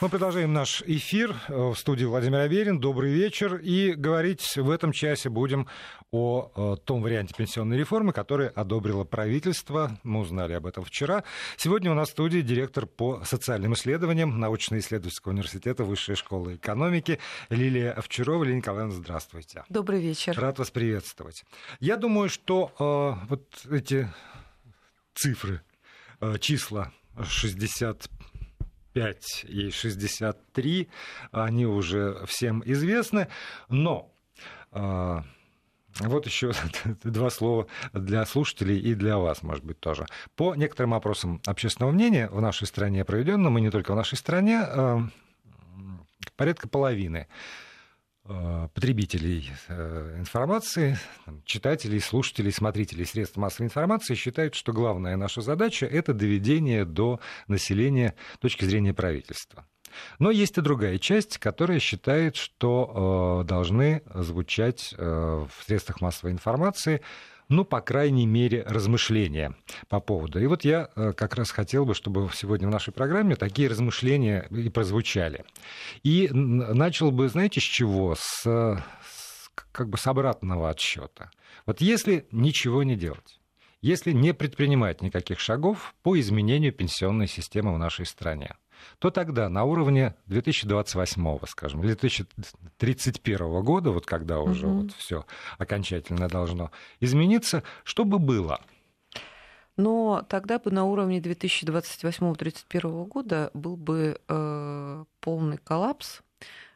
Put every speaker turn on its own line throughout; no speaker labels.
Мы продолжаем наш эфир в студии Владимир Аверин. Добрый вечер. И говорить в этом часе будем о, о том варианте пенсионной реформы, который одобрило правительство. Мы узнали об этом вчера. Сегодня у нас в студии директор по социальным исследованиям научно-исследовательского университета Высшей школы экономики Лилия Овчарова. Лилия Николаевна, здравствуйте.
Добрый вечер.
Рад вас приветствовать. Я думаю, что э, вот эти цифры, э, числа 60 65 и 63, они уже всем известны, но а, вот еще два слова для слушателей и для вас, может быть, тоже. По некоторым опросам общественного мнения в нашей стране проведенным, и не только в нашей стране, а, порядка половины Э, потребителей э, информации, читателей, слушателей, смотрителей средств массовой информации считают, что главная наша задача – это доведение до населения точки зрения правительства. Но есть и другая часть, которая считает, что э, должны звучать в средствах массовой информации ну, по крайней мере, размышления по поводу. И вот я э, как раз хотел бы, чтобы сегодня в нашей программе такие размышления и прозвучали. И начал бы, знаете, с чего? С, с как бы с обратного отсчета. Вот если ничего не делать, если не предпринимать никаких шагов по изменению пенсионной системы в нашей стране, то тогда на уровне 2028, скажем, или 2031 года, вот когда уже угу. вот все окончательно должно измениться, что бы было?
Но тогда бы на уровне 2028-2031 года был бы э, полный коллапс,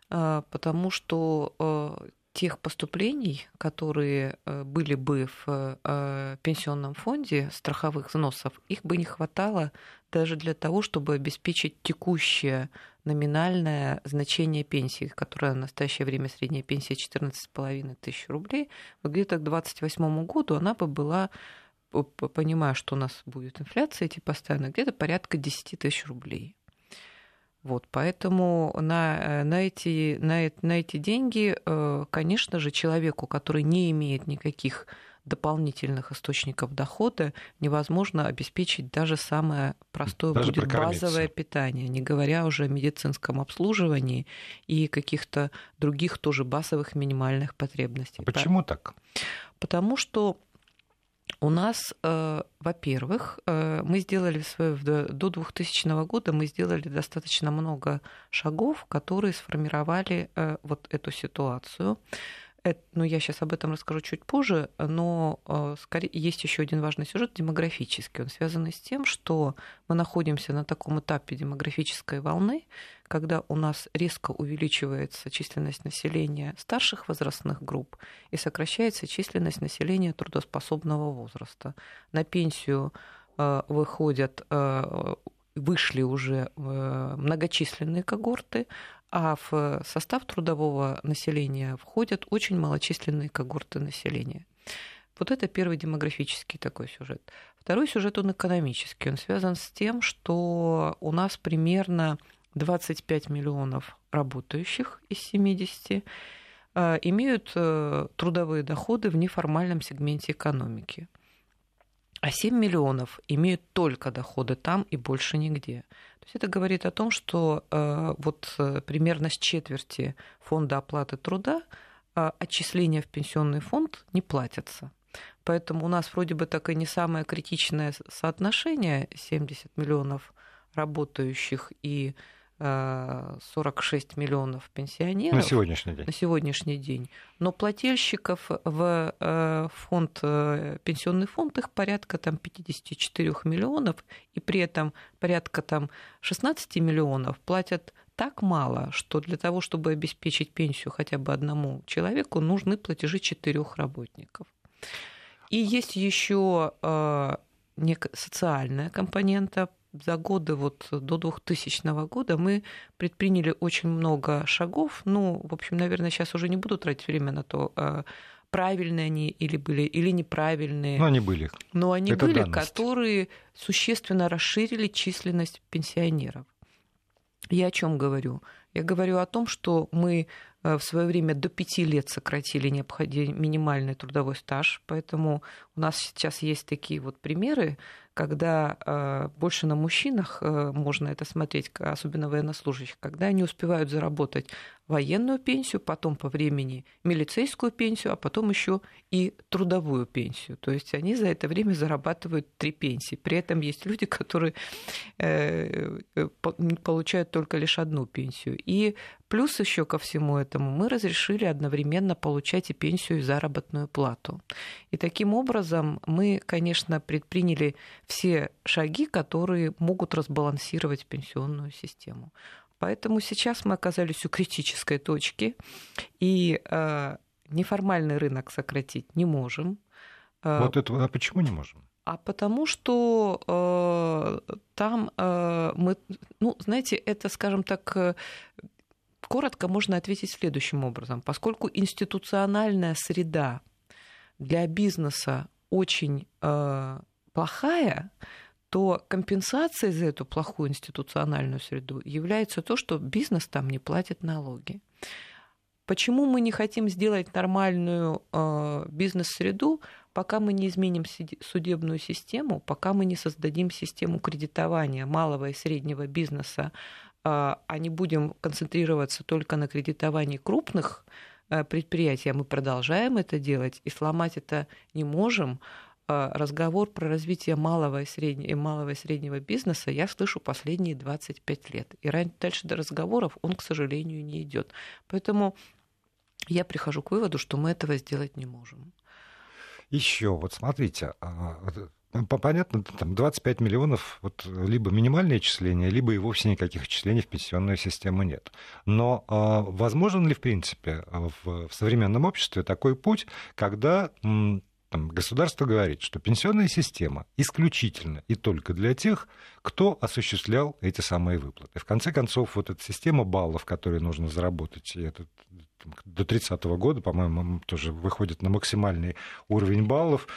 э, потому что э, тех поступлений, которые э, были бы в э, пенсионном фонде страховых взносов, их бы не хватало даже для того, чтобы обеспечить текущее номинальное значение пенсии, которая в настоящее время средняя пенсия 14,5 тысяч рублей, вот где-то к 2028 году она бы была понимая, что у нас будет инфляция идти постоянно, где-то порядка 10 тысяч рублей. Вот, поэтому на, э, на, эти, на, на эти деньги, э, конечно же, человеку, который не имеет никаких дополнительных источников дохода, невозможно обеспечить даже самое простое даже будет базовое питание, не говоря уже о медицинском обслуживании и каких-то других тоже базовых минимальных потребностей.
Почему так?
Потому что у нас, э, во-первых, э, мы сделали до 2000 года мы сделали достаточно много шагов, которые сформировали э, вот эту ситуацию. Это, ну, я сейчас об этом расскажу чуть позже, но э, скорее, есть еще один важный сюжет демографический. Он связан с тем, что мы находимся на таком этапе демографической волны, когда у нас резко увеличивается численность населения старших возрастных групп и сокращается численность населения трудоспособного возраста. На пенсию э, выходят э, вышли уже многочисленные когорты, а в состав трудового населения входят очень малочисленные когорты населения. Вот это первый демографический такой сюжет. Второй сюжет, он экономический. Он связан с тем, что у нас примерно 25 миллионов работающих из 70 э, имеют э, трудовые доходы в неформальном сегменте экономики. А 7 миллионов имеют только доходы там и больше нигде. То есть это говорит о том, что э, вот э, примерно с четверти фонда оплаты труда э, отчисления в пенсионный фонд не платятся. Поэтому у нас вроде бы так и не самое критичное соотношение 70 миллионов работающих и 46 миллионов пенсионеров
на сегодняшний день.
На сегодняшний день. Но плательщиков в э, фонд, э, пенсионный фонд их порядка там, 54 миллионов, и при этом порядка там, 16 миллионов платят так мало, что для того, чтобы обеспечить пенсию хотя бы одному человеку, нужны платежи четырех работников. И есть еще э, социальная компонента за годы вот до 2000 года мы предприняли очень много шагов. Ну, в общем, наверное, сейчас уже не буду тратить время на то, а, правильные они или были, или неправильные.
Но они были.
Но они Это были, данность. которые существенно расширили численность пенсионеров. Я о чем говорю? Я говорю о том, что мы э, в свое время до пяти лет сократили необходимый минимальный трудовой стаж, поэтому у нас сейчас есть такие вот примеры, когда э, больше на мужчинах э, можно это смотреть, особенно военнослужащих, когда они успевают заработать военную пенсию, потом по времени милицейскую пенсию, а потом еще и трудовую пенсию. То есть они за это время зарабатывают три пенсии. При этом есть люди, которые э, э, получают только лишь одну пенсию. И плюс еще ко всему этому мы разрешили одновременно получать и пенсию, и заработную плату. И таким образом мы, конечно, предприняли все шаги, которые могут разбалансировать пенсионную систему. Поэтому сейчас мы оказались у критической точки, и э, неформальный рынок сократить не можем.
Э, вот это, а почему не можем?
А потому что э, там э, мы, ну, знаете, это, скажем так, э, коротко можно ответить следующим образом. Поскольку институциональная среда для бизнеса очень э, плохая, то компенсацией за эту плохую институциональную среду является то, что бизнес там не платит налоги. Почему мы не хотим сделать нормальную э, бизнес-среду, пока мы не изменим судебную систему, пока мы не создадим систему кредитования малого и среднего бизнеса, э, а не будем концентрироваться только на кредитовании крупных э, предприятий, а мы продолжаем это делать и сломать это не можем, разговор про развитие малого и, среднего, малого и среднего бизнеса я слышу последние 25 лет. И дальше до разговоров он, к сожалению, не идет. Поэтому я прихожу к выводу, что мы этого сделать не можем.
Еще, вот смотрите, а, Понятно, там 25 миллионов, вот либо минимальное отчисление, либо и вовсе никаких отчислений в пенсионную систему нет. Но э, возможен ли, в принципе, в современном обществе такой путь, когда там, государство говорит, что пенсионная система исключительно и только для тех, кто осуществлял эти самые выплаты. В конце концов, вот эта система баллов, которые нужно заработать, и это до 30 года, по-моему, тоже выходит на максимальный уровень баллов,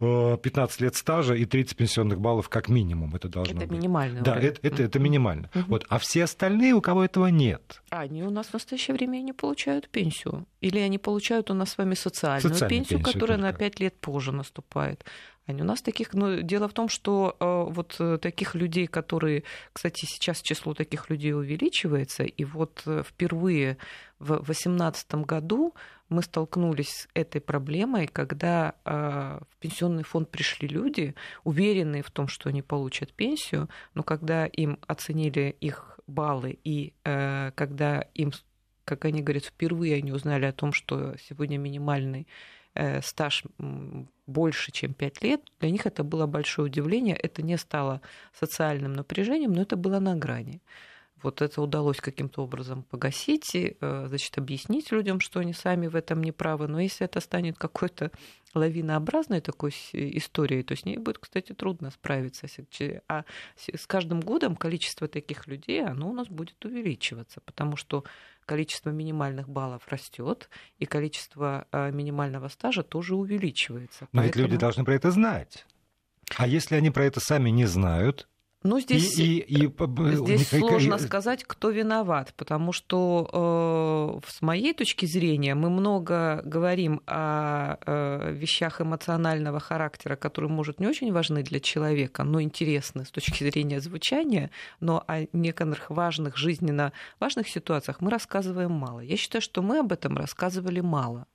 15 э, лет стажа и 30 пенсионных баллов как минимум это должно
это
быть.
Минимально.
Да, это, это, это минимально. Угу. Вот, а все остальные, у кого этого нет.
Они у нас в настоящее время не получают пенсию. Или они получают у нас с вами социальную, социальную пенсию, пенсию, которая только. на 5 лет позже наступает. Они у нас таких, но дело в том, что э, вот э, таких людей, которые, кстати, сейчас число таких людей увеличивается, и вот э, впервые в 2018 году мы столкнулись с этой проблемой, когда э, в пенсионный фонд пришли люди, уверенные в том, что они получат пенсию, но когда им оценили их баллы и э, когда им, как они говорят, впервые они узнали о том, что сегодня минимальный э, стаж больше, чем 5 лет, для них это было большое удивление, это не стало социальным напряжением, но это было на грани вот это удалось каким-то образом погасить, и, э, значит, объяснить людям, что они сами в этом не правы. Но если это станет какой-то лавинообразной такой историей, то с ней будет, кстати, трудно справиться. А с каждым годом количество таких людей, оно у нас будет увеличиваться, потому что количество минимальных баллов растет, и количество э, минимального стажа тоже увеличивается.
Но Поэтому... ведь люди должны про это знать. А если они про это сами не знают,
ну, здесь, и, и, и, здесь и, сложно и, сказать, кто виноват, потому что э, с моей точки зрения мы много говорим о э, вещах эмоционального характера, которые, может, не очень важны для человека, но интересны с точки зрения звучания, но о некоторых важных, жизненно важных ситуациях мы рассказываем мало. Я считаю, что мы об этом рассказывали мало.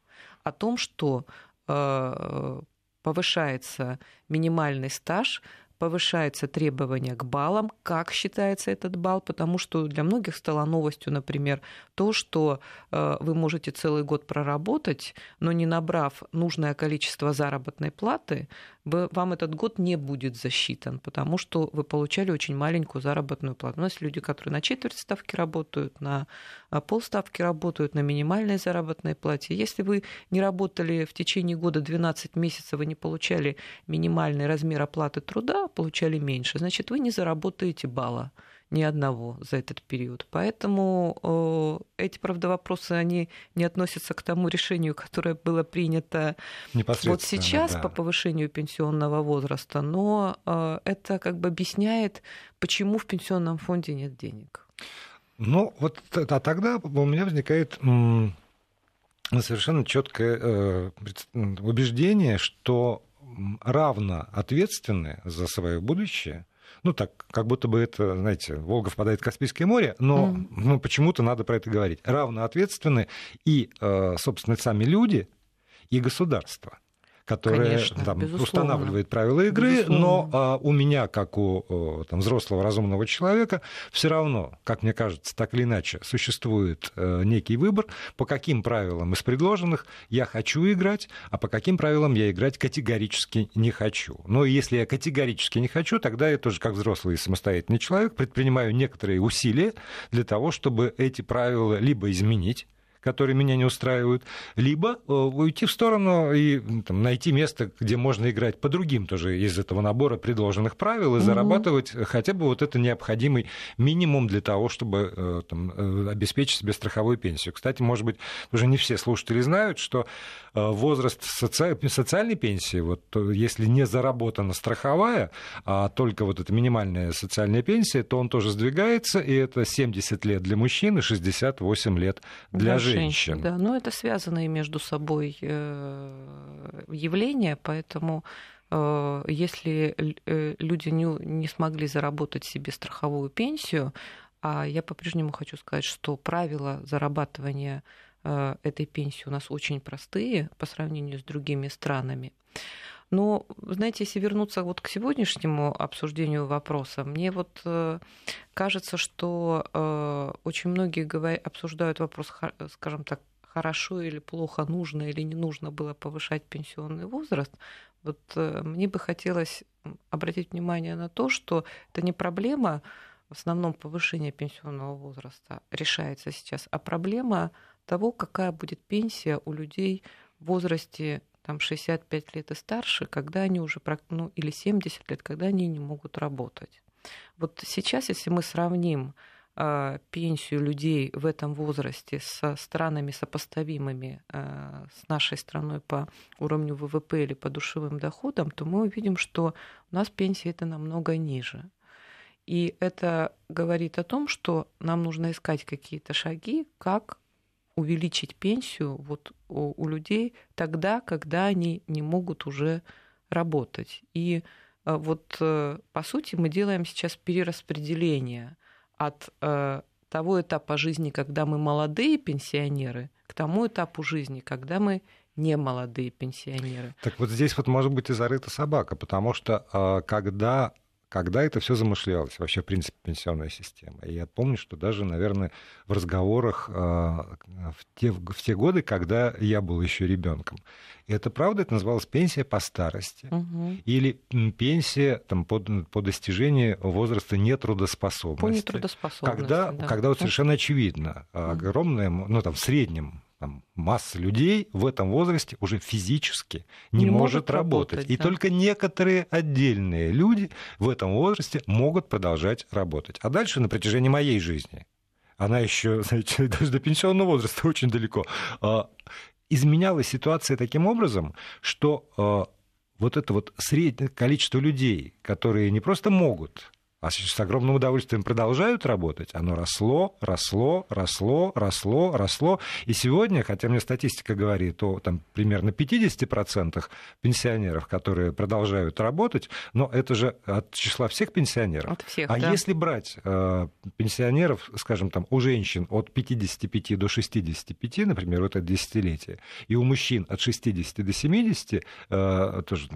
О том, что э, повышается минимальный стаж, повышается требование к баллам, как считается этот балл, потому что для многих стало новостью, например, то, что э, вы можете целый год проработать, но не набрав нужное количество заработной платы, вам этот год не будет засчитан, потому что вы получали очень маленькую заработную плату. У нас люди, которые на четверть ставки работают, на э, полставки работают, на минимальной заработной плате. Если вы не работали в течение года 12 месяцев, вы не получали минимальный размер оплаты труда, получали меньше, значит, вы не заработаете балла ни одного за этот период. Поэтому э, эти, правда, вопросы, они не относятся к тому решению, которое было принято вот сейчас да. по повышению пенсионного возраста, но э, это как бы объясняет, почему в пенсионном фонде нет денег.
Ну, вот а тогда у меня возникает совершенно четкое э, убеждение, что равно ответственны за свое будущее, ну так, как будто бы это, знаете, Волга впадает в Каспийское море, но mm. ну, почему-то надо про это говорить. Равно ответственны и, э, собственно, сами люди, и государство которая Конечно, там, устанавливает правила игры, безусловно. но а, у меня, как у там, взрослого разумного человека, все равно, как мне кажется, так или иначе, существует а, некий выбор, по каким правилам из предложенных я хочу играть, а по каким правилам я играть категорически не хочу. Но если я категорически не хочу, тогда я тоже, как взрослый и самостоятельный человек, предпринимаю некоторые усилия для того, чтобы эти правила либо изменить, которые меня не устраивают, либо э, уйти в сторону и там, найти место, где можно играть по другим тоже из этого набора предложенных правил и угу. зарабатывать хотя бы вот это необходимый минимум для того, чтобы э, там, э, обеспечить себе страховую пенсию. Кстати, может быть, уже не все слушатели знают, что возраст соци... социальной пенсии, вот если не заработана страховая, а только вот эта минимальная социальная пенсия, то он тоже сдвигается, и это 70 лет для мужчин и 68 лет для, для женщин женщин.
Да, но это связанные между собой э, явления, поэтому э, если э, люди не, не смогли заработать себе страховую пенсию, а я по-прежнему хочу сказать, что правила зарабатывания этой пенсии у нас очень простые по сравнению с другими странами. Но, знаете, если вернуться вот к сегодняшнему обсуждению вопроса, мне вот э, кажется, что э, очень многие обсуждают вопрос, скажем так, хорошо или плохо, нужно или не нужно было повышать пенсионный возраст. Вот э, мне бы хотелось обратить внимание на то, что это не проблема в основном повышения пенсионного возраста решается сейчас, а проблема того, какая будет пенсия у людей в возрасте там 65 лет и старше, когда они уже, ну, или 70 лет, когда они не могут работать. Вот сейчас, если мы сравним э, пенсию людей в этом возрасте со странами сопоставимыми э, с нашей страной по уровню ВВП или по душевым доходам, то мы увидим, что у нас пенсия это намного ниже. И это говорит о том, что нам нужно искать какие-то шаги, как увеличить пенсию вот у, у людей тогда, когда они не могут уже работать. И э, вот э, по сути мы делаем сейчас перераспределение от э, того этапа жизни, когда мы молодые пенсионеры, к тому этапу жизни, когда мы не молодые пенсионеры.
Так вот здесь вот может быть и зарыта собака, потому что когда когда это все замышлялось, вообще, в принципе, пенсионная система. И я помню, что даже, наверное, в разговорах а, в те, в те годы, когда я был еще ребенком, и это правда, это называлось пенсия по старости угу. или пенсия там, по, по достижении возраста нетрудоспособности. По
нетрудоспособности,
когда, да. когда вот совершенно очевидно, огромное, ну там в среднем там, масса людей в этом возрасте уже физически не, не может, работать. работать. И да. только некоторые отдельные люди в этом возрасте могут продолжать работать. А дальше на протяжении моей жизни, она еще, знаете, даже до пенсионного возраста очень далеко, а, изменялась ситуация таким образом, что а, вот это вот среднее количество людей, которые не просто могут а с огромным удовольствием продолжают работать, оно росло, росло, росло, росло, росло. И сегодня, хотя мне статистика говорит о там, примерно 50% пенсионеров, которые продолжают работать, но это же от числа всех пенсионеров.
От всех,
а
да.
если брать э, пенсионеров, скажем, там, у женщин от 55 до 65, например, вот это десятилетие, и у мужчин от 60 до 70, э, тоже,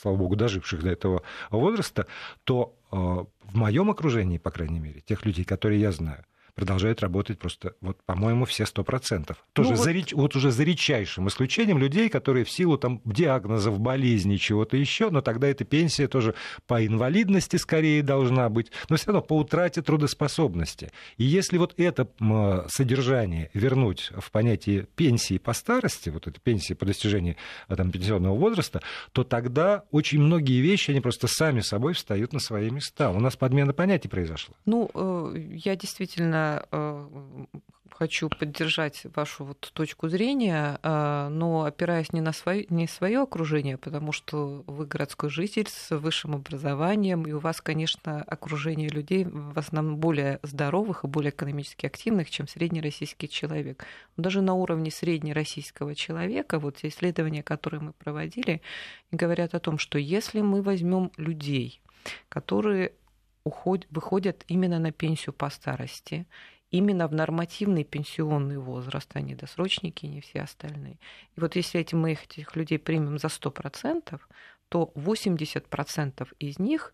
слава богу, доживших до этого возраста, то в моем окружении, по крайней мере, тех людей, которые я знаю, продолжают работать просто, вот, по-моему, все сто процентов. Тоже ну, вот... За, вот уже за редчайшим исключением людей, которые в силу там, диагнозов, болезней, чего-то еще, но тогда эта пенсия тоже по инвалидности скорее должна быть, но все равно по утрате трудоспособности. И если вот это содержание вернуть в понятие пенсии по старости, вот этой пенсии по достижении а, там, пенсионного возраста, то тогда очень многие вещи, они просто сами собой встают на свои места. У нас подмена понятий произошла.
Ну, э, я действительно Э, хочу поддержать вашу вот точку зрения, а, но опираясь не на свое, не свое окружение, потому что вы городской житель с высшим образованием, и у вас, конечно, окружение людей в основном более здоровых и более экономически активных, чем среднероссийский человек. Но даже на уровне среднероссийского человека, вот те исследования, которые мы проводили, говорят о том, что если мы возьмем людей, которые уходят, выходят именно на пенсию по старости, именно в нормативный пенсионный возраст, а не досрочники, не все остальные. И вот если эти, мы этих людей примем за 100%, то 80% из них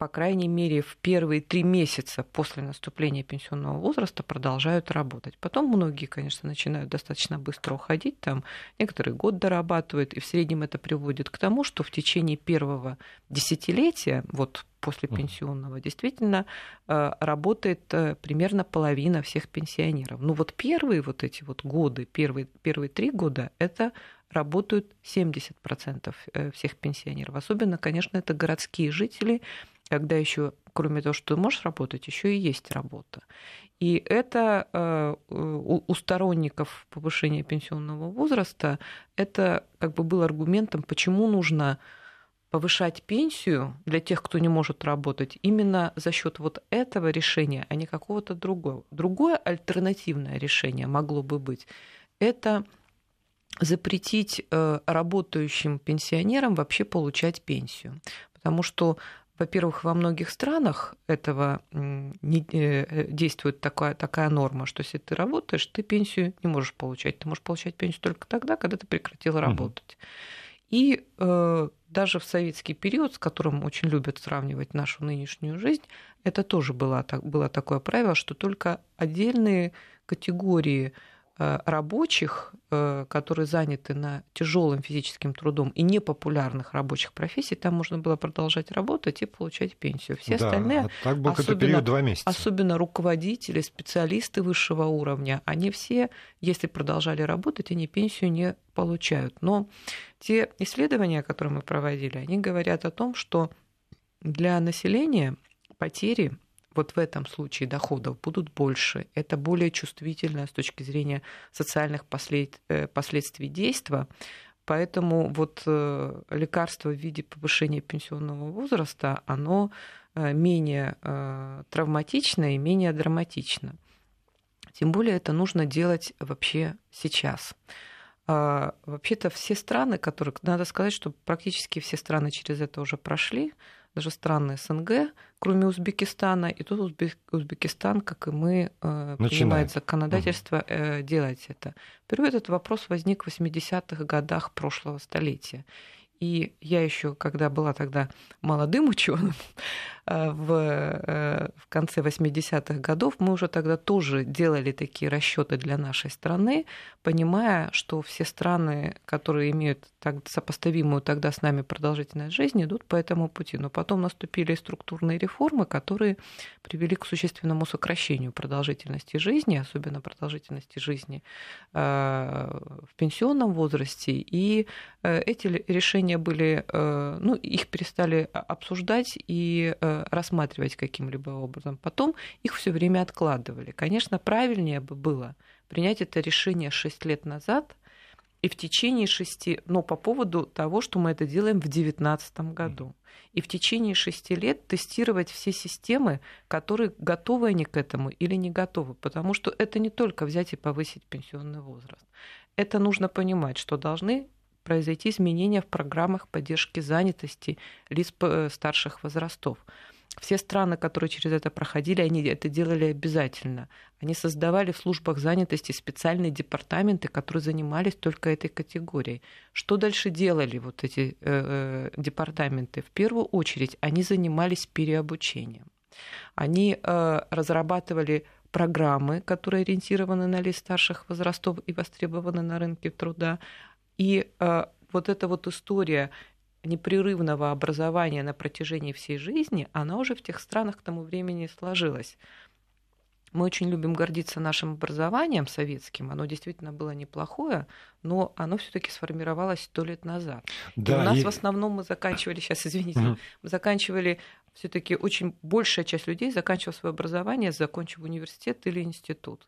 по крайней мере, в первые три месяца после наступления пенсионного возраста продолжают работать. Потом многие, конечно, начинают достаточно быстро уходить, там некоторые год дорабатывают, и в среднем это приводит к тому, что в течение первого десятилетия, вот после пенсионного, действительно э, работает э, примерно половина всех пенсионеров. Ну вот первые вот эти вот годы, первые, первые три года, это работают 70% э, всех пенсионеров. Особенно, конечно, это городские жители, когда еще, кроме того, что ты можешь работать, еще и есть работа. И это э, у сторонников повышения пенсионного возраста это как бы был аргументом, почему нужно повышать пенсию для тех, кто не может работать, именно за счет вот этого решения, а не какого-то другого. Другое альтернативное решение могло бы быть. Это запретить э, работающим пенсионерам вообще получать пенсию. Потому что во-первых, во многих странах этого не, э, действует такая, такая норма, что если ты работаешь, ты пенсию не можешь получать. Ты можешь получать пенсию только тогда, когда ты прекратил работать. И э, даже в советский период, с которым очень любят сравнивать нашу нынешнюю жизнь, это тоже было, было такое правило, что только отдельные категории Э, рабочих, э, которые заняты на тяжелым физическим трудом и непопулярных рабочих профессий, там можно было продолжать работать и получать пенсию. Все да, остальные, а
так был особенно, период два месяца.
особенно руководители, специалисты высшего уровня, они все, если продолжали работать, они пенсию не получают. Но те исследования, которые мы проводили, они говорят о том, что для населения потери вот в этом случае доходов будут больше. Это более чувствительно с точки зрения социальных послед... Э, последствий действия. Поэтому вот э, лекарство в виде повышения пенсионного возраста, оно э, менее травматично и менее драматично. Тем более это нужно делать вообще сейчас. А, вообще-то все страны, которые, надо сказать, что практически все страны через это уже прошли, даже страны СНГ, кроме Узбекистана, и тут Узбекистан, как и мы, э, принимает законодательство угу. делать это. Впервые этот вопрос возник в 80-х годах прошлого столетия. И я еще, когда была тогда молодым ученым, э, в, э, в конце 80-х годов, мы уже тогда тоже делали такие расчеты для нашей страны, понимая, что все страны, которые имеют так, сопоставимую тогда с нами продолжительность жизни, идут по этому пути. Но потом наступили структурные реформы, которые привели к существенному сокращению продолжительности жизни, особенно продолжительности жизни э, в пенсионном возрасте. И эти решения были, ну, их перестали обсуждать и рассматривать каким-либо образом. Потом их все время откладывали. Конечно, правильнее бы было принять это решение 6 лет назад и в течение шести, но по поводу того, что мы это делаем в 2019 году. И в течение шести лет тестировать все системы, которые готовы они к этому или не готовы. Потому что это не только взять и повысить пенсионный возраст. Это нужно понимать, что должны произойти изменения в программах поддержки занятости лиц э, старших возрастов. Все страны, которые через это проходили, они это делали обязательно. Они создавали в службах занятости специальные департаменты, которые занимались только этой категорией. Что дальше делали вот эти э, э департаменты? В первую очередь они занимались переобучением. Они э, разрабатывали программы, которые ориентированы на лиц старших возрастов и востребованы на рынке труда. И э, вот эта вот история непрерывного образования на протяжении всей жизни, она уже в тех странах к тому времени сложилась. Мы очень любим гордиться нашим образованием советским. Оно действительно было неплохое, но оно все-таки сформировалось сто лет назад. Да, и у нас и... в основном мы заканчивали, сейчас извините, угу. мы заканчивали все-таки очень большая часть людей заканчивала свое образование, закончив университет или институт.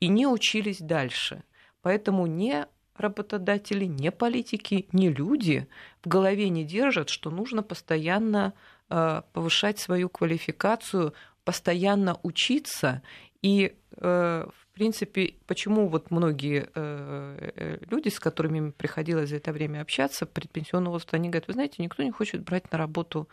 и не учились дальше. Поэтому не работодатели, не политики, не люди в голове не держат, что нужно постоянно э, повышать свою квалификацию, постоянно учиться. И, э, в принципе, почему вот многие э, люди, с которыми приходилось за это время общаться, предпенсионного возраста, они говорят, вы знаете, никто не хочет брать на работу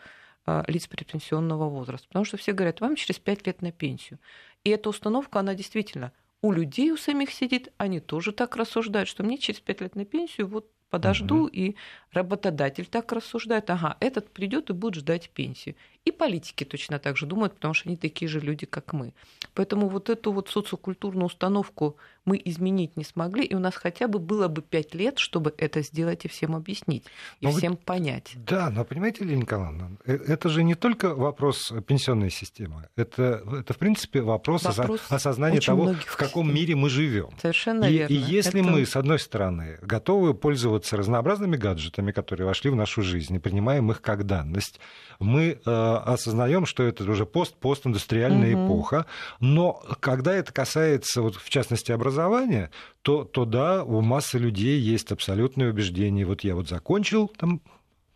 лиц предпенсионного возраста, потому что все говорят, вам через пять лет на пенсию. И эта установка, она действительно у людей у самих сидит, они тоже так рассуждают, что мне через пять лет на пенсию, вот подожду, угу. и работодатель так рассуждает, ага, этот придет и будет ждать пенсию. И политики точно так же думают, потому что они такие же люди, как мы. Поэтому вот эту вот социокультурную установку мы изменить не смогли, и у нас хотя бы было бы пять лет, чтобы это сделать и всем объяснить, и но всем вы... понять.
Да, но понимаете, Лилия Николаевна, э, это же не только вопрос пенсионной системы, это, это в принципе вопрос, вопрос осознания того, в каком мире мы живем.
Совершенно
и,
верно.
И если это... мы, с одной стороны, готовы пользоваться разнообразными гаджетами, которые вошли в нашу жизнь, и принимаем их как данность, мы э, осознаем, что это уже пост-постиндустриальная угу. эпоха, но когда это касается, вот, в частности, образования, то, то да, у массы людей есть абсолютное убеждение. Вот я вот закончил там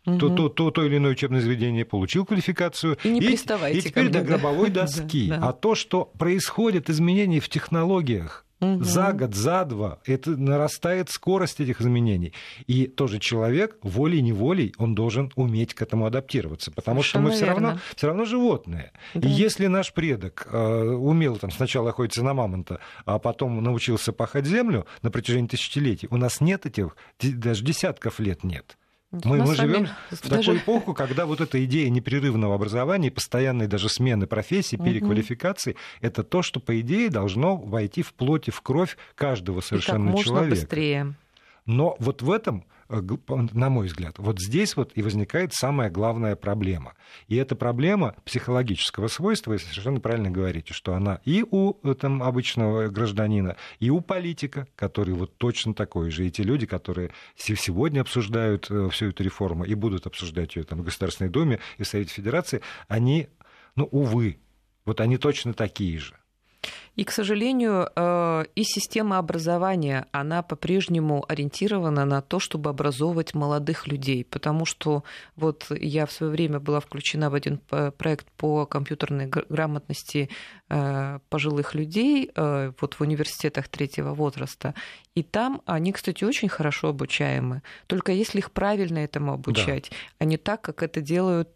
угу. то, то, то, то или иное учебное заведение, получил квалификацию.
И не и,
И теперь до гробовой доски. А то, что происходит изменения в технологиях, Угу. За год, за два это нарастает скорость этих изменений. И тоже человек волей-неволей, он должен уметь к этому адаптироваться, потому Совершенно что мы все равно, все равно животные. Да. И если наш предок э, умел там, сначала охотиться на мамонта, а потом научился пахать землю на протяжении тысячелетий, у нас нет этих, даже десятков лет нет. Мы, мы живем в даже... такую эпоху, когда вот эта идея непрерывного образования, постоянной даже смены профессии, переквалификации, угу. это то, что, по идее, должно войти в плоть и в кровь каждого совершенно и как
можно
человека.
быстрее.
Но вот в этом на мой взгляд, вот здесь вот и возникает самая главная проблема. И эта проблема психологического свойства, вы совершенно правильно говорите, что она и у э, там, обычного гражданина, и у политика, который вот точно такой же, и те люди, которые сегодня обсуждают э, всю эту реформу и будут обсуждать ее там, в Государственной Думе и в Совете Федерации, они, ну, увы, вот они точно такие же.
И, к сожалению, э, и система образования, она по-прежнему ориентирована на то, чтобы образовывать молодых людей, потому что вот я в свое время была включена в один проект по компьютерной грамотности э, пожилых людей э, вот в университетах третьего возраста, и там они, кстати, очень хорошо обучаемы, только если их правильно этому обучать, да. а не так, как это делают,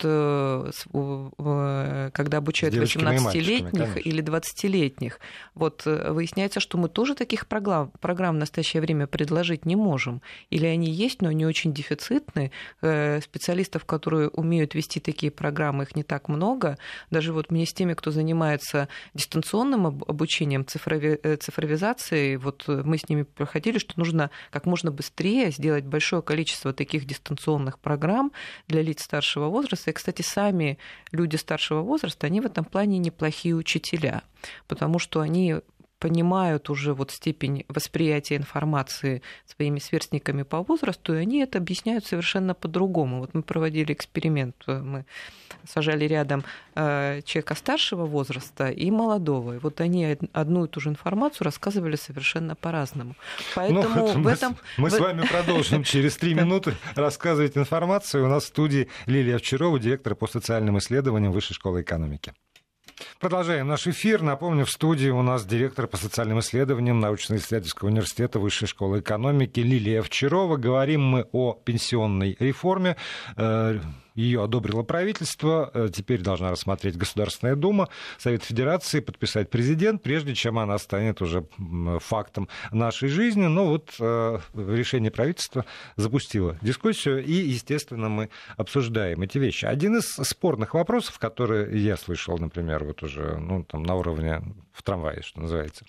когда обучают 18-летних или 20-летних. Вот э, выясняется, что мы тоже таких программ, программ в настоящее время предложить не можем. Или они есть, но они очень дефицитны. Э, специалистов, которые умеют вести такие программы, их не так много. Даже вот мне с теми, кто занимается дистанционным обучением, цифрови... Э, цифровизацией, вот мы с ними проходили, что нужно как можно быстрее сделать большое количество таких дистанционных программ для лиц старшего возраста. И, кстати, сами люди старшего возраста, они в этом плане неплохие учителя, потому что они понимают уже вот степень восприятия информации своими сверстниками по возрасту, и они это объясняют совершенно по-другому. Вот мы проводили эксперимент, мы сажали рядом э, человека старшего возраста и молодого. И вот они одну и ту же информацию рассказывали совершенно по-разному.
Поэтому ну, в этом... Мы, мы с вами продолжим через три минуты рассказывать информацию. У нас в студии Лилия Овчарова, директор по социальным исследованиям Высшей школы экономики. Продолжаем наш эфир. Напомню, в студии у нас директор по социальным исследованиям научно-исследовательского университета Высшей школы экономики Лилия Овчарова. Говорим мы о пенсионной реформе. Ее одобрило правительство, э, теперь должна рассмотреть Государственная Дума, Совет Федерации, подписать президент, прежде чем она станет уже фактом нашей жизни. Но вот э, решение правительства запустило дискуссию, и, естественно, мы обсуждаем эти вещи. Один из спорных вопросов, который я слышал, например, вот уже ну, там, на уровне в трамвае, что называется,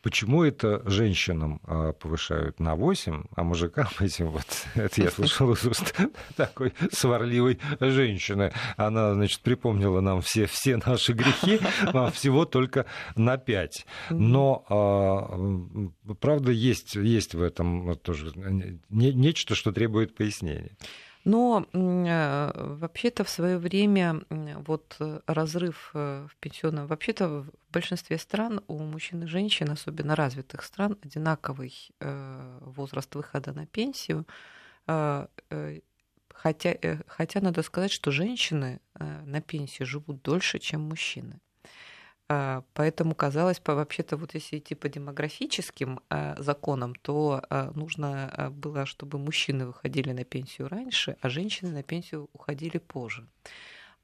Почему это женщинам а, повышают на 8, а мужикам этим вот, это я слышал из уст такой сварливой женщины. Она, значит, припомнила нам все, все наши грехи, а всего только на 5. Но, а, правда, есть, есть в этом тоже нечто, что требует пояснения.
Но вообще-то в свое время вот разрыв в пенсионном, вообще-то в большинстве стран у мужчин и женщин, особенно развитых стран, одинаковый возраст выхода на пенсию. Хотя, хотя надо сказать, что женщины на пенсии живут дольше, чем мужчины. А, поэтому казалось, вообще-то, вот если идти по демографическим а, законам, то а, нужно было, чтобы мужчины выходили на пенсию раньше, а женщины на пенсию уходили позже.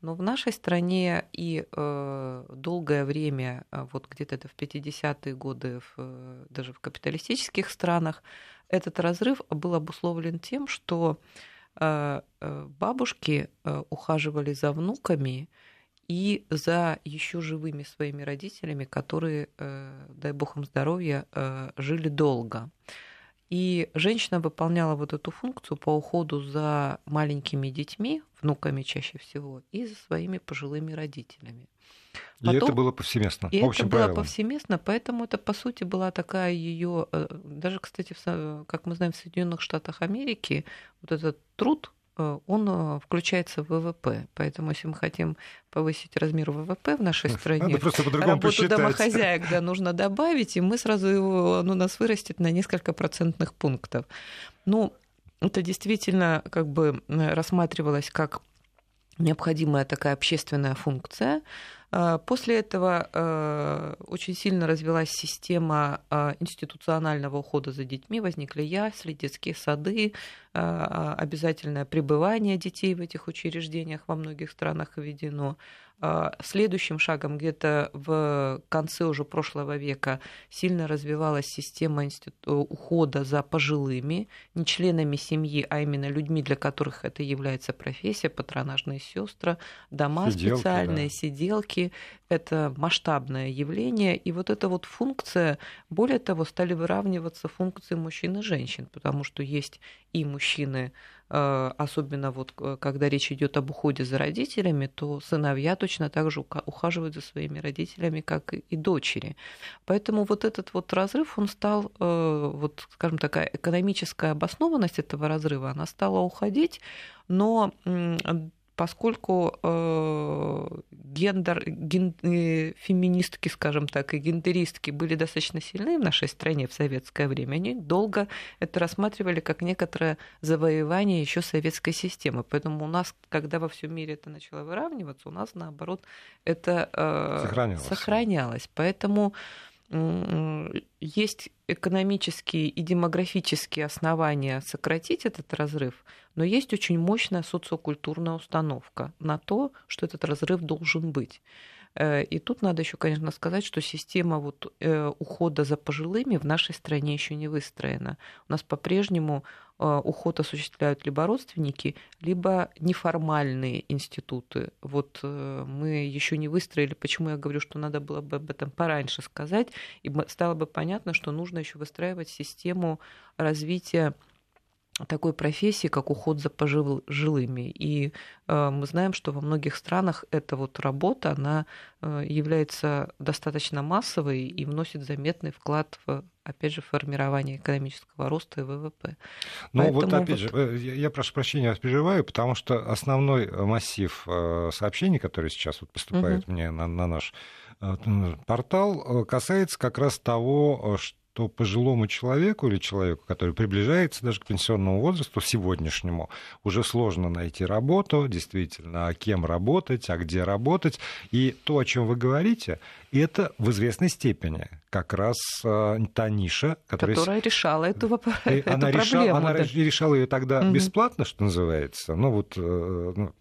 Но в нашей стране и э, долгое время, вот где-то это в 50-е годы, в, даже в капиталистических странах, этот разрыв был обусловлен тем, что э, э, бабушки ухаживали за внуками, и за еще живыми своими родителями, которые, э, дай бог им здоровья, э, жили долго. И женщина выполняла вот эту функцию по уходу за маленькими детьми, внуками чаще всего, и за своими пожилыми родителями.
Потом, и это было повсеместно.
И это правилам. было повсеместно, поэтому это, по сути, была такая ее, э, даже, кстати, как мы знаем, в Соединенных Штатах Америки, вот этот труд он э, включается в ВВП. Поэтому, если мы хотим повысить размер ВВП в нашей стране, работу посчитать. домохозяек да, нужно добавить, и мы сразу его, он у нас вырастет на несколько процентных пунктов. Ну, это действительно как бы рассматривалось как необходимая такая общественная функция. А, после этого а, очень сильно развилась система а, институционального ухода за детьми, возникли ясли, детские сады, обязательное пребывание детей в этих учреждениях во многих странах введено. А, следующим шагом где-то в конце уже прошлого века сильно развивалась система ухода за пожилыми, не членами семьи, а именно людьми, для которых это является профессия, патронажные сестры, дома сиделки, специальные, да. сиделки. Это масштабное явление. И вот эта вот функция, более того, стали выравниваться функции мужчин и женщин, потому что есть и мужчины, Э, особенно вот э, когда речь идет об уходе за родителями, то сыновья точно так же ухаживают за своими родителями, как и дочери. Поэтому вот этот вот разрыв, он стал, э, вот, скажем, такая экономическая обоснованность этого разрыва, она стала уходить, но поскольку гендер, ген, э, феминистки, скажем так, и гендеристки были достаточно сильны в нашей стране в советское время, они долго это рассматривали как некоторое завоевание еще советской системы. Поэтому у нас, когда во всем мире это начало выравниваться, у нас, наоборот, это э, сохранялось. сохранялось. Поэтому есть экономические и демографические основания сократить этот разрыв, но есть очень мощная социокультурная установка на то, что этот разрыв должен быть. Э, и тут надо еще, конечно, сказать, что система вот э, ухода за пожилыми в нашей стране еще не выстроена. У нас по-прежнему э, уход осуществляют либо родственники, либо неформальные институты. Вот мы еще не выстроили, почему я говорю, что надо было бы об этом пораньше сказать, и стало бы понятно, что нужно еще выстраивать систему развития такой профессии, как уход за пожилыми. И э, мы знаем, что во многих странах эта вот работа, она э, является достаточно массовой и вносит заметный вклад в опять же, формирование экономического роста и ВВП.
Ну Поэтому вот опять вот... же, я, я прошу прощения, я переживаю, потому что основной массив э, сообщений, которые сейчас вот поступают угу. мне на, на наш портал, касается как раз того, что то пожилому человеку или человеку, который приближается даже к пенсионному возрасту сегодняшнему, уже сложно найти работу, действительно, а кем работать, а где работать. И то, о чем вы говорите, это в известной степени как раз э, та ниша,
которая, которая решала эту, эту
она проблему. Решала, она решала ее тогда угу. бесплатно, что называется. Ну вот э, ну,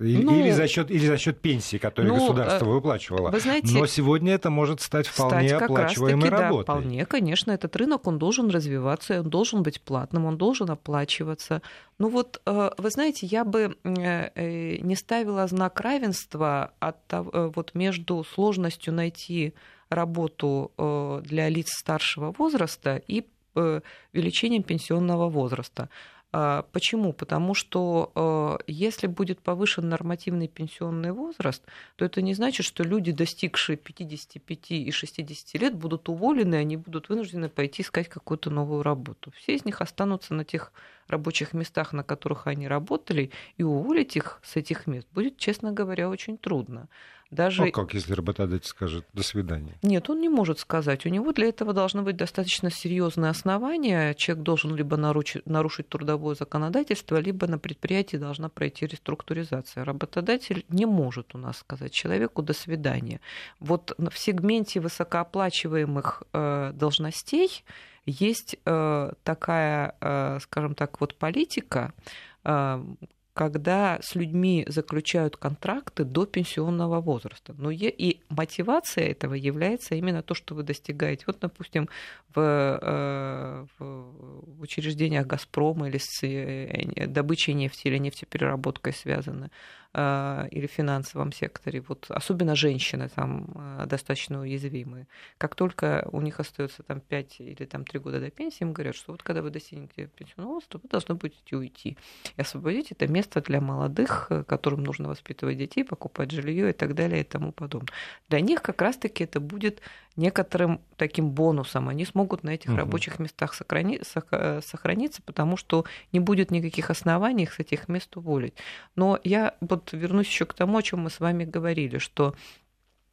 или, ну, или за счет или за счет пенсии, которую ну, государство э, выплачивало. Вы знаете, Но сегодня это может стать вполне стать оплачиваемой работой.
Да, вполне, конечно, этот рынок он должен развиваться, он должен быть платным, он должен оплачиваться. Ну вот, вы знаете, я бы не ставила знак равенства от, вот между сложностью найти работу э, для лиц старшего возраста и э, увеличением пенсионного возраста. А, почему? Потому что а, если будет повышен нормативный пенсионный возраст, то это не значит, что люди, достигшие 55 и 60 лет, будут уволены, они будут вынуждены пойти искать какую-то новую работу. Все из них останутся на тех рабочих местах, на которых они работали, и уволить их с этих мест будет, честно говоря, очень трудно.
Даже... А как, если работодатель скажет «до свидания»?
Нет, он не может сказать. У него для этого должны быть достаточно серьезные основания. Человек должен либо нарушить, нарушить трудовое законодательство, либо на предприятии должна пройти реструктуризация. Работодатель не может у нас сказать человеку «до свидания». Вот в сегменте высокооплачиваемых э, должностей есть э, такая, э, скажем так, вот политика, когда с людьми заключают контракты до пенсионного возраста. Но и мотивация этого является именно то, что вы достигаете. Вот, допустим, в, э, в учреждениях «Газпрома» или с э, добычей нефти или нефтепереработкой связаны или в финансовом секторе, вот особенно женщины там а, достаточно уязвимые. Как только у них остается там 5 или там 3 года до пенсии, им говорят, что вот когда вы достигнете пенсионного возраста, вы должны будете уйти и освободить это место для молодых, которым нужно воспитывать детей, покупать жилье и так далее и тому подобное. Для них как раз-таки это будет некоторым таким бонусом. Они смогут на этих угу. рабочих местах сохрани, сохраниться, потому что не будет никаких оснований их с этих мест уволить. Но я вот вернусь еще к тому, о чем мы с вами говорили, что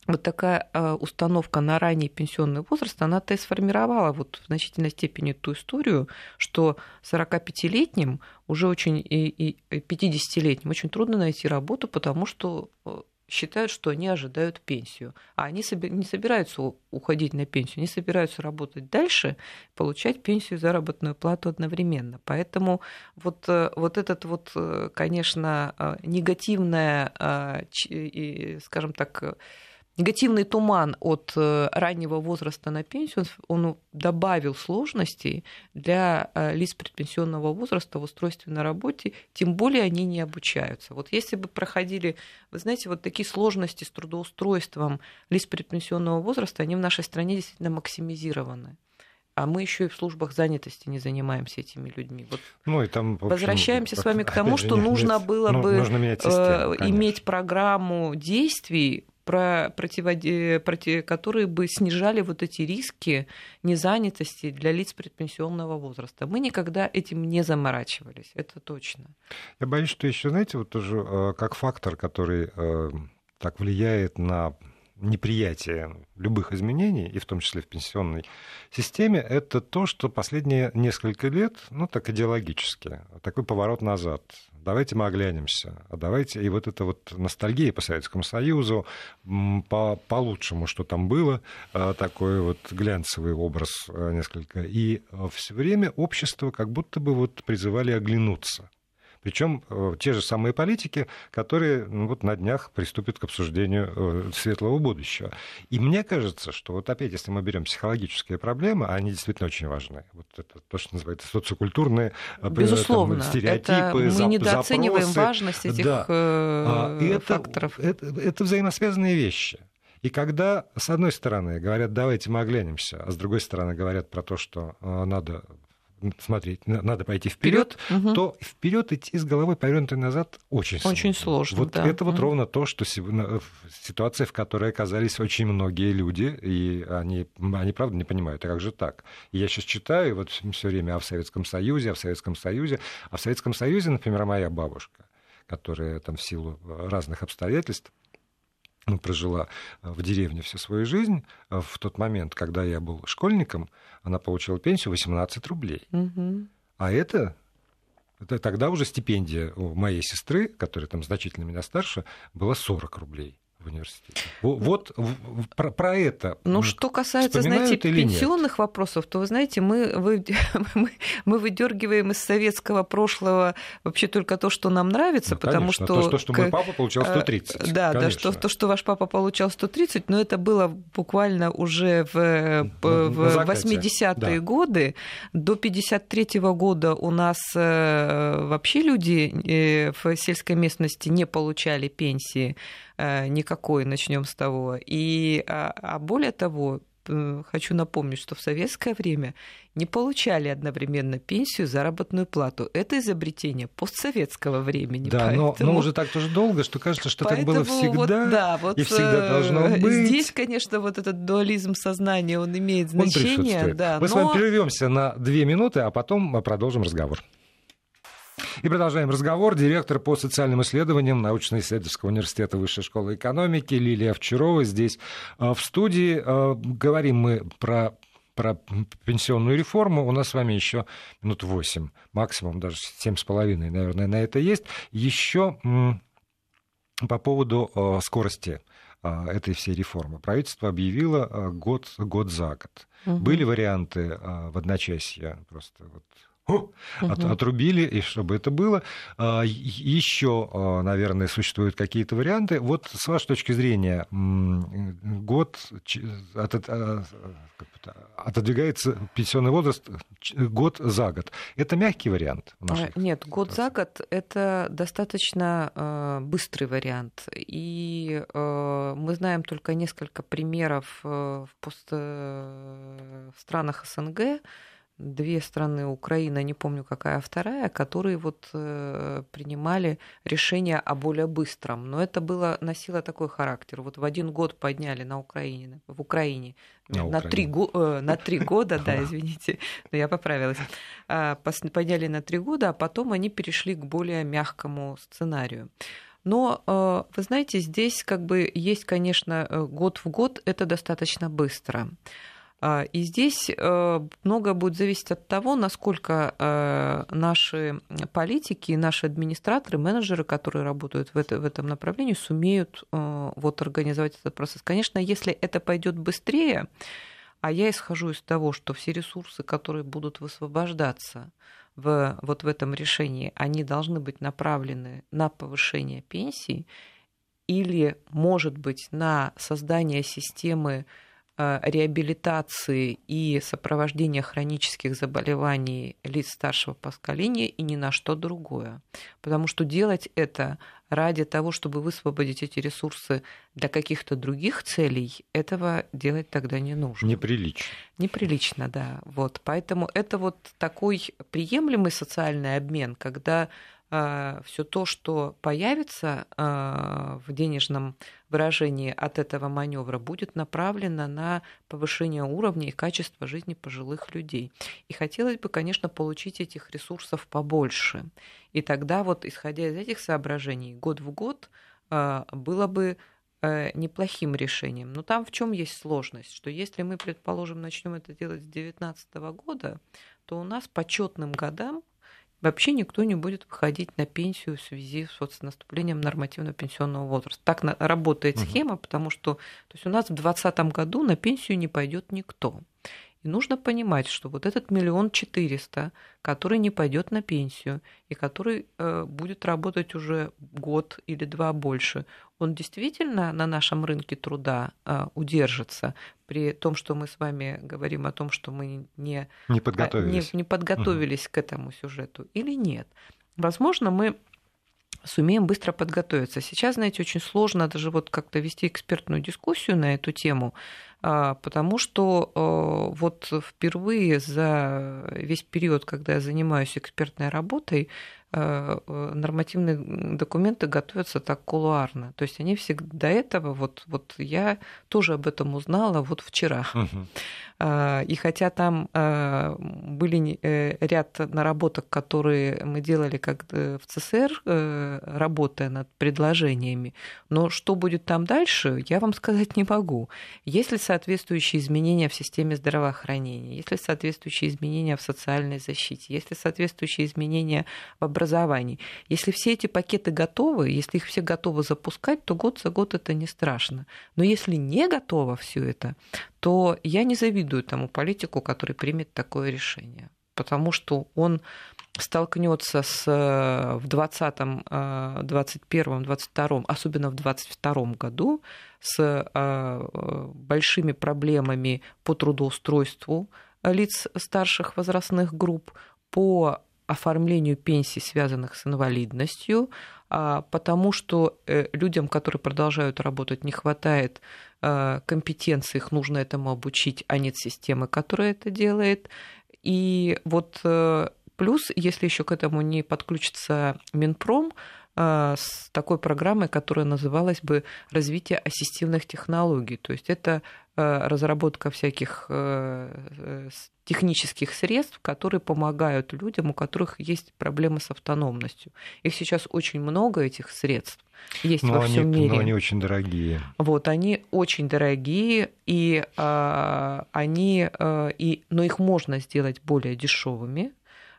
вот такая э, установка на ранний пенсионный возраст, она-то и сформировала вот в значительной степени ту историю, что 45-летним уже очень и, и 50-летним очень трудно найти работу, потому что э, считают, что они ожидают пенсию. А они не собираются уходить на пенсию, не собираются работать дальше, получать пенсию и заработную плату одновременно. Поэтому вот, э, вот этот вот, э, конечно, э, негативное, скажем так, негативный туман от э, раннего возраста на пенсию, он добавил сложностей для э, лиц предпенсионного возраста в устройстве на работе, тем более они не обучаются. Вот если бы проходили, вы знаете, вот такие сложности с трудоустройством лиц предпенсионного возраста, они в нашей стране действительно максимизированы а мы еще и в службах занятости не занимаемся этими людьми. Вот
ну, и там, общем,
Возвращаемся с вами к тому, что нужно было ну, бы систему, э, иметь программу действий про противоди... проти... которые бы снижали вот эти риски незанятости для лиц предпенсионного возраста. Мы никогда этим не заморачивались, это точно.
Я боюсь, что еще, знаете, вот тоже э, как фактор, который э, так влияет на неприятие любых изменений, и в том числе в пенсионной системе, это то, что последние несколько лет, ну так идеологически, такой поворот назад давайте мы оглянемся, а давайте, и вот эта вот ностальгия по Советскому Союзу, по, по лучшему, что там было, а, такой вот глянцевый образ а, несколько, и а, все время общество как будто бы вот призывали оглянуться. Причем э, те же самые политики, которые ну, вот на днях приступят к обсуждению э, светлого будущего. И мне кажется, что вот опять, если мы берем психологические проблемы, они действительно очень важны. Вот это то, что называется социокультурные
э, Безусловно,
там, стереотипы, это
мы зап- недооцениваем запросы. важность этих да. э, факторов.
Это, это, это взаимосвязанные вещи. И когда, с одной стороны, говорят, давайте мы оглянемся, а с другой стороны, говорят про то, что надо смотреть, надо пойти вперед, угу. то вперед идти с головой повернутой назад очень сложно.
Очень сложно.
Вот
да.
это вот угу. ровно то, что ситуация, в которой оказались очень многие люди, и они, они правда не понимают, а как же так? Я сейчас читаю вот все время о Советском Союзе, о Советском Союзе, а в Советском Союзе, например, моя бабушка, которая там в силу разных обстоятельств ну, прожила э, в деревне всю свою жизнь, э, в тот момент, когда я был школьником, она получила пенсию 18 рублей. Угу. А это, это тогда уже стипендия у моей сестры, которая там значительно меня старше, была 40 рублей в университете. Вот про, про это.
Ну, что касается, знаете, пенсионных нет? вопросов, то вы знаете, мы, вы, мы, мы выдергиваем из советского прошлого вообще только то, что нам нравится, ну, потому
конечно,
что...
То, что, что мой папа получал 130.
Э, да, да, что, то, что ваш папа получал 130, но это было буквально уже в, в 80-е да. годы. До 53 -го года у нас э, вообще люди э, в сельской местности не получали пенсии. Э, никакой, начнем с того. И, а, а более того, хочу напомнить, что в советское время не получали одновременно пенсию, заработную плату. Это изобретение постсоветского времени.
Да, поэтому... но, но уже так тоже долго, что кажется, что поэтому так было всегда вот, да, вот, и всегда должно быть.
Здесь, конечно, вот этот дуализм сознания, он имеет значение.
Он да, Мы но... с вами прервемся на две минуты, а потом продолжим разговор. И продолжаем разговор. Директор по социальным исследованиям научно-исследовательского университета Высшей школы экономики Лилия Овчарова здесь э, в студии. Э, говорим мы про про пенсионную реформу. У нас с вами еще минут восемь, максимум даже семь с половиной, наверное, на это есть. Еще по поводу э, скорости этой всей реформы. Правительство объявило год, год за год. Угу. Были варианты в одночасье, просто вот угу. от, отрубили, и чтобы это было. А, Еще, а, наверное, существуют какие-то варианты. Вот с вашей точки зрения, год от, а, отодвигается пенсионный возраст год за год. Это мягкий вариант?
Нет, год за год – это достаточно быстрый вариант. И мы знаем только несколько примеров в, пост... в странах СНГ, две страны, Украина, не помню какая вторая, которые вот э, принимали решение о более быстром. Но это было, носило такой характер. Вот в один год подняли на Украине, в Украине на, на, три, э, на три года, да, извините, но я поправилась, э, подняли на три года, а потом они перешли к более мягкому сценарию. Но, э, вы знаете, здесь как бы есть, конечно, э, год в год, это достаточно быстро. А, и здесь э, многое будет зависеть от того, насколько э, наши политики, наши администраторы, менеджеры, которые работают в, в этом направлении, сумеют э, вот организовать этот процесс. Конечно, если это пойдет быстрее, а я исхожу из того, что все ресурсы, которые будут высвобождаться в, вот в этом решении, они должны быть направлены на повышение пенсий или, может быть, на создание системы реабилитации и сопровождения хронических заболеваний лиц старшего поколения и ни на что другое. Потому что делать это ради того, чтобы высвободить эти ресурсы для каких-то других целей, этого делать тогда не нужно.
Неприлично.
Неприлично, да. Вот. Поэтому это вот такой приемлемый социальный обмен, когда а, все то, что появится а, в денежном выражении от этого маневра, будет направлено на повышение уровня и качества жизни пожилых людей. И хотелось бы, конечно, получить этих ресурсов побольше. И тогда вот, исходя из этих соображений, год в год а, было бы неплохим решением. Но там в чем есть сложность, что если мы, предположим, начнем это делать с 2019 года, то у нас по четным годам вообще никто не будет выходить на пенсию в связи с, наступлением нормативного пенсионного возраста. Так работает угу. схема, потому что то есть у нас в 2020 году на пенсию не пойдет никто. И нужно понимать, что вот этот миллион четыреста, который не пойдет на пенсию и который э, будет работать уже год или два больше, он действительно на нашем рынке труда э, удержится, при том, что мы с вами говорим о том, что мы не,
не подготовились,
не, не подготовились угу. к этому сюжету, или нет. Возможно, мы сумеем быстро подготовиться. Сейчас, знаете, очень сложно даже вот как-то вести экспертную дискуссию на эту тему, а, потому что э, вот впервые за весь период, когда я занимаюсь экспертной работой, Э, э, нормативные документы готовятся так кулуарно. То есть они всегда до этого, вот, вот я тоже об этом узнала вот вчера. Угу. И хотя там были ряд наработок, которые мы делали как в ЦСР, работая над предложениями, но что будет там дальше, я вам сказать не могу. Есть ли соответствующие изменения в системе здравоохранения, есть ли соответствующие изменения в социальной защите, есть ли соответствующие изменения в образовании. Если все эти пакеты готовы, если их все готовы запускать, то год за год это не страшно. Но если не готово все это, то я не завидую тому политику, который примет такое решение. Потому что он столкнется с, э, в 2020, 2021, 2022, особенно в 2022 году, с э, большими проблемами по трудоустройству лиц старших возрастных групп, по оформлению пенсий, связанных с инвалидностью, а, потому что э, людям, которые продолжают работать, не хватает э, компетенции, их нужно этому обучить, а нет системы, которая это делает. И вот э, плюс, если еще к этому не подключится Минпром, с такой программой, которая называлась бы «Развитие ассистивных технологий». То есть это разработка всяких технических средств, которые помогают людям, у которых есть проблемы с автономностью. Их сейчас очень много, этих средств. Есть но во
они,
всем мире.
Но они очень дорогие.
Вот, они очень дорогие, и, а, они, а, и, но их можно сделать более дешевыми.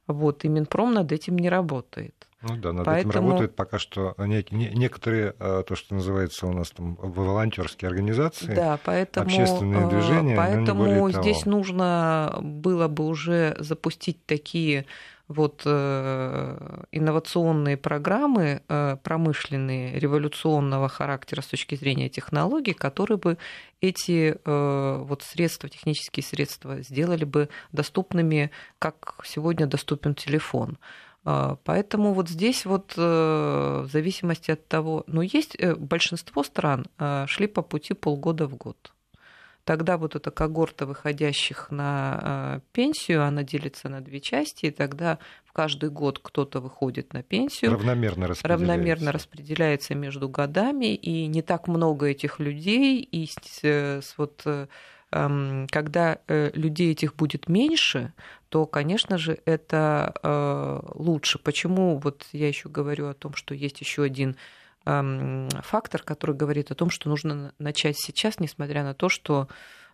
Вот, и Минпром над этим не работает.
Ну да, над Поэтому... этим работают пока что некоторые, а, то, что называется у нас там волонтерские организации,
да, поэтому,
общественные движения.
Поэтому здесь того. нужно было бы уже запустить такие вот э, инновационные программы э, промышленные революционного характера с точки зрения технологий, которые бы эти э, вот средства, технические средства сделали бы доступными, как сегодня доступен телефон. Поэтому вот здесь вот в зависимости от того, ну есть большинство стран шли по пути полгода в год. Тогда вот эта когорта выходящих на а, пенсию, она делится на две части, и тогда в каждый год кто-то выходит на пенсию.
Равномерно распределяется.
Равномерно распределяется между годами, и не так много этих людей, и с, с вот эм, когда э, людей этих будет меньше, то, конечно же, это э, лучше. Почему вот я еще говорю о том, что есть еще один фактор, который говорит о том, что нужно начать сейчас, несмотря на то, что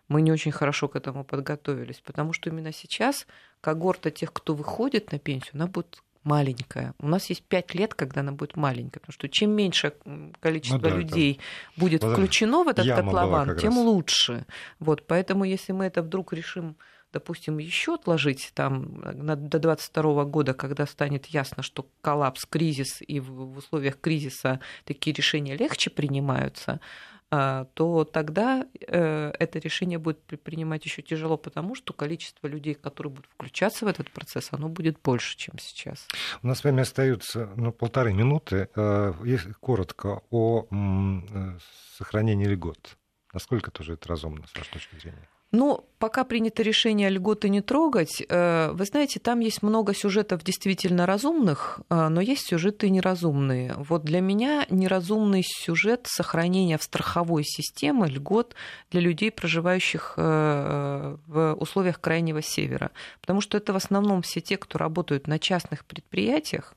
мы не очень хорошо к этому подготовились, потому что именно сейчас когорта тех, кто выходит на пенсию, она будет маленькая. У нас есть пять лет, когда она будет маленькая, потому что чем меньше количество ну, да, людей будет включено в этот котлован, тем раз. лучше. Вот, поэтому если мы это вдруг решим допустим, еще отложить там на, до 2022 года, когда станет ясно, что коллапс, кризис, и в, условиях кризиса такие решения легче принимаются, а, то тогда э, это решение будет принимать еще тяжело, потому что количество людей, которые будут включаться в этот процесс, оно будет больше, чем сейчас.
У нас с вами остаются ну, полторы минуты. Э, коротко о э, сохранении льгот. Насколько тоже это разумно, с вашей точки зрения?
Ну, пока принято решение льготы не трогать, э, вы знаете, там есть много сюжетов действительно разумных, э, но есть сюжеты неразумные. Вот для меня неразумный сюжет сохранения в страховой системе льгот для людей, проживающих э, в условиях Крайнего Севера. Потому что это в основном все те, кто работают на частных предприятиях,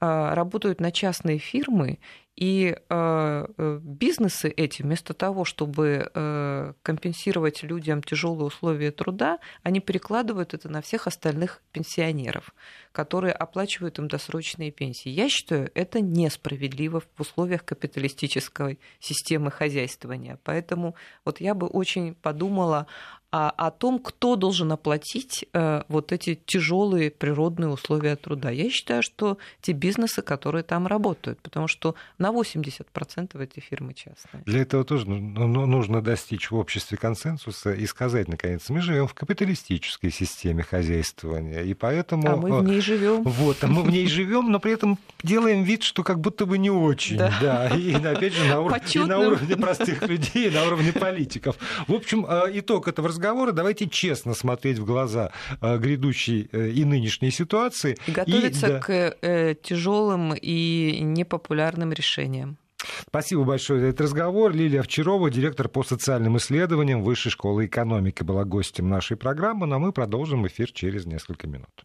работают на частные фирмы и э, э, бизнесы эти, вместо того, чтобы э, компенсировать людям тяжелые условия труда, они перекладывают это на всех остальных пенсионеров, которые оплачивают им досрочные пенсии. Я считаю, это несправедливо в условиях капиталистической системы хозяйствования. Поэтому вот я бы очень подумала а о том, кто должен оплатить э, вот эти тяжелые природные условия труда. Я считаю, что те бизнесы, которые там работают, потому что на 80% эти фирмы частные.
Для этого тоже нужно достичь в обществе консенсуса и сказать, наконец, мы живем в капиталистической системе хозяйствования, и поэтому...
А мы в ней живем.
Вот, а мы в ней живем, но при этом делаем вид, что как будто бы не очень. Да. да. И опять же на, ур... и на уровне простых людей, и на уровне политиков. В общем, э, итог этого разговора давайте честно смотреть в глаза э, грядущей э, и нынешней ситуации.
И готовиться и, да. к э, тяжелым и непопулярным решениям.
Спасибо большое за этот разговор. Лилия Овчарова, директор по социальным исследованиям Высшей школы экономики, была гостем нашей программы, но мы продолжим эфир через несколько минут.